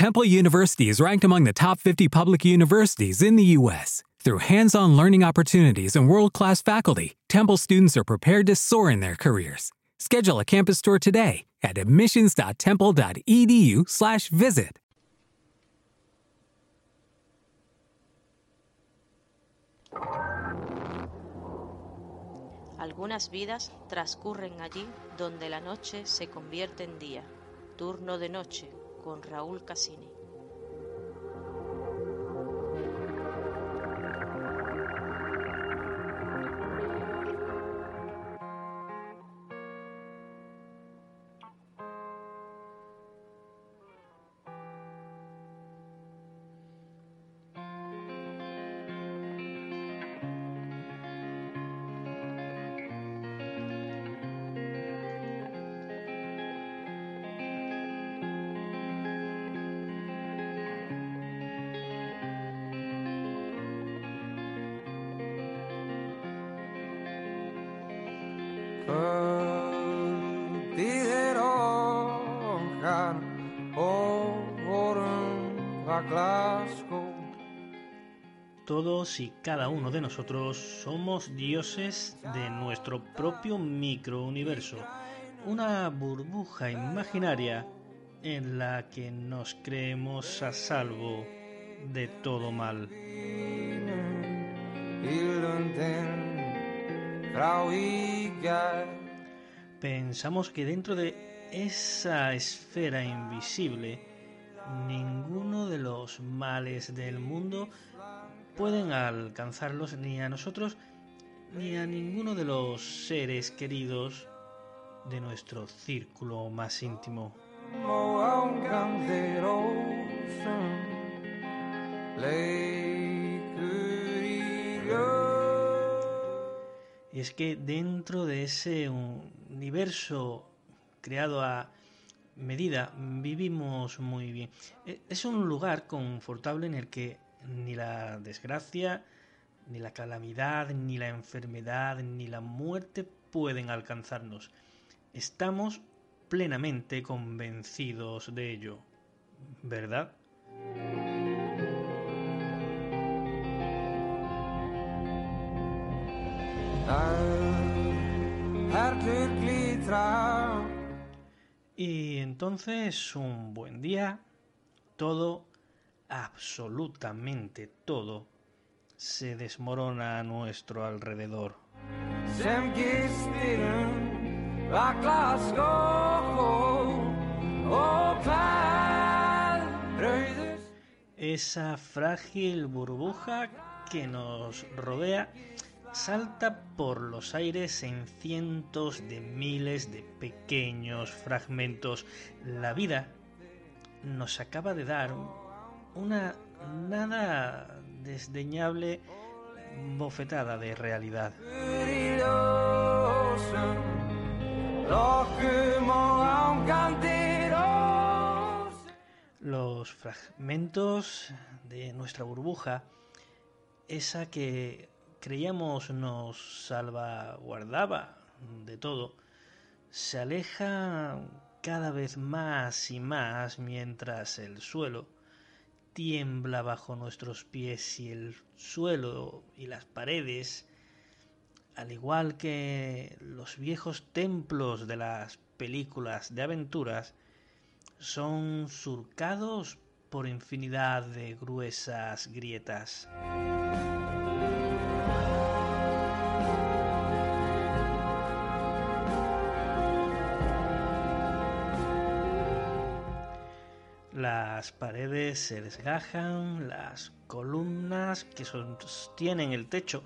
Temple University is ranked among the top 50 public universities in the U.S. Through hands on learning opportunities and world class faculty, Temple students are prepared to soar in their careers. Schedule a campus tour today at admissions.temple.edu/slash visit. Algunas vidas transcurren allí donde la noche se convierte en día. Turno de noche con Raúl Cassini. Todos y cada uno de nosotros somos dioses de nuestro propio microuniverso, una burbuja imaginaria en la que nos creemos a salvo de todo mal. Pensamos que dentro de esa esfera invisible, ninguno de los males del mundo pueden alcanzarlos ni a nosotros ni a ninguno de los seres queridos de nuestro círculo más íntimo. Y es que dentro de ese universo creado a medida vivimos muy bien. E, es un lugar confortable en el que ni la desgracia, ni la calamidad, ni la enfermedad, ni la muerte pueden alcanzarnos. Estamos plenamente convencidos de ello, ¿verdad? Y entonces un buen día, todo, absolutamente todo, se desmorona a nuestro alrededor. Esa frágil burbuja que nos rodea salta por los aires en cientos de miles de pequeños fragmentos. La vida nos acaba de dar una nada desdeñable bofetada de realidad. Los fragmentos de nuestra burbuja, esa que creíamos nos salvaguardaba de todo, se aleja cada vez más y más mientras el suelo tiembla bajo nuestros pies y el suelo y las paredes, al igual que los viejos templos de las películas de aventuras, son surcados por infinidad de gruesas grietas. Las paredes se desgajan, las columnas que sostienen el techo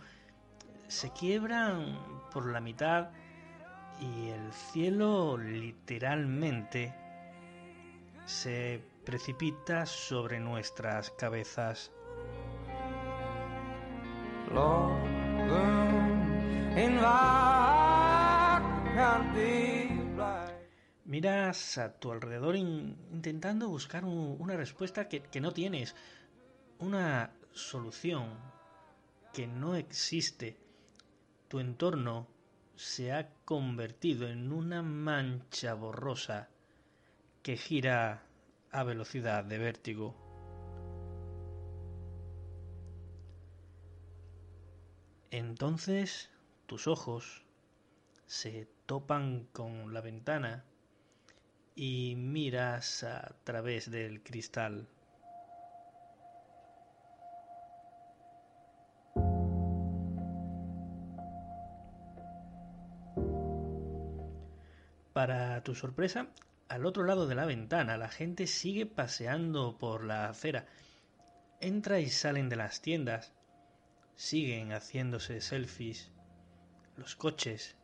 se quiebran por la mitad y el cielo literalmente se precipita sobre nuestras cabezas. Miras a tu alrededor intentando buscar una respuesta que, no tienes, una solución que no existe. Tu entorno se ha convertido en una mancha borrosa que gira a velocidad de vértigo. Entonces tus ojos se topan con la ventana y miras a través del cristal. Para tu sorpresa, al otro lado de la ventana la gente sigue paseando por la acera. Entra y salen de las tiendas. Siguen haciéndose selfies. Los coches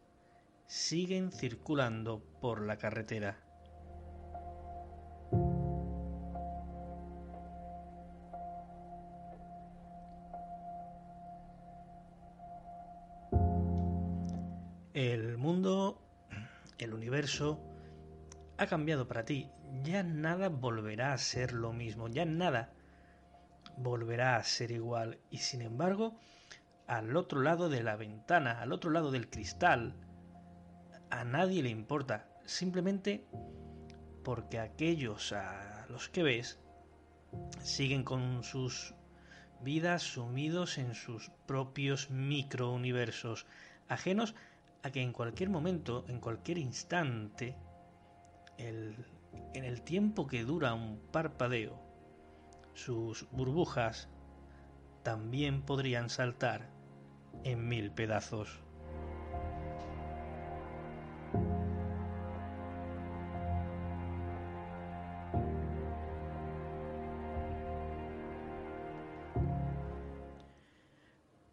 siguen circulando por la carretera. El mundo, el universo, ha cambiado para ti. Ya nada volverá a ser lo mismo, ya nada volverá a ser igual. Y sin embargo, al otro lado de la ventana, al otro lado del cristal, a nadie le importa. Simplemente porque aquellos a los que ves siguen con sus vidas sumidos en sus propios microuniversos, ajenos que en cualquier momento, en cualquier instante, en el tiempo que dura un parpadeo, sus burbujas también podrían saltar en mil pedazos.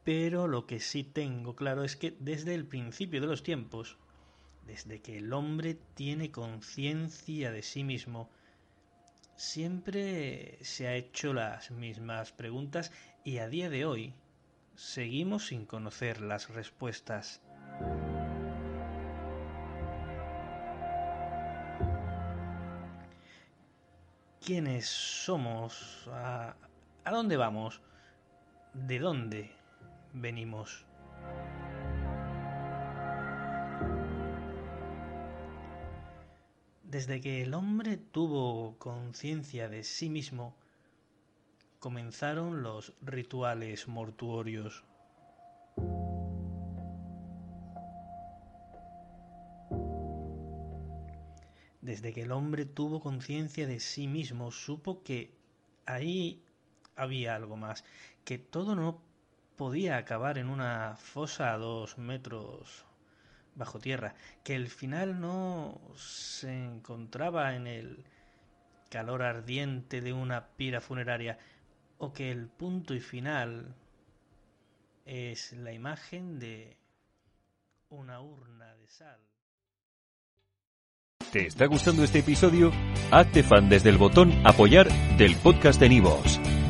Pero lo que sí tengo claro es que desde el principio de los tiempos, desde que el hombre tiene conciencia de sí mismo, siempre se ha hecho las mismas preguntas y a día de hoy seguimos sin conocer las respuestas. ¿Quiénes somos? ¿A, dónde vamos? ¿De dónde venimos. Desde que el hombre tuvo conciencia de sí mismo, comenzaron los rituales mortuorios. Desde que el hombre tuvo conciencia de sí mismo, supo que ahí había algo más, que todo no podía acabar en una fosa a dos metros bajo tierra, que el final no se encontraba en el calor ardiente de una pira funeraria, o que el punto y final es la imagen de una urna de sal. ¿Te está gustando este episodio? Hazte fan desde el botón apoyar del podcast de Nivos.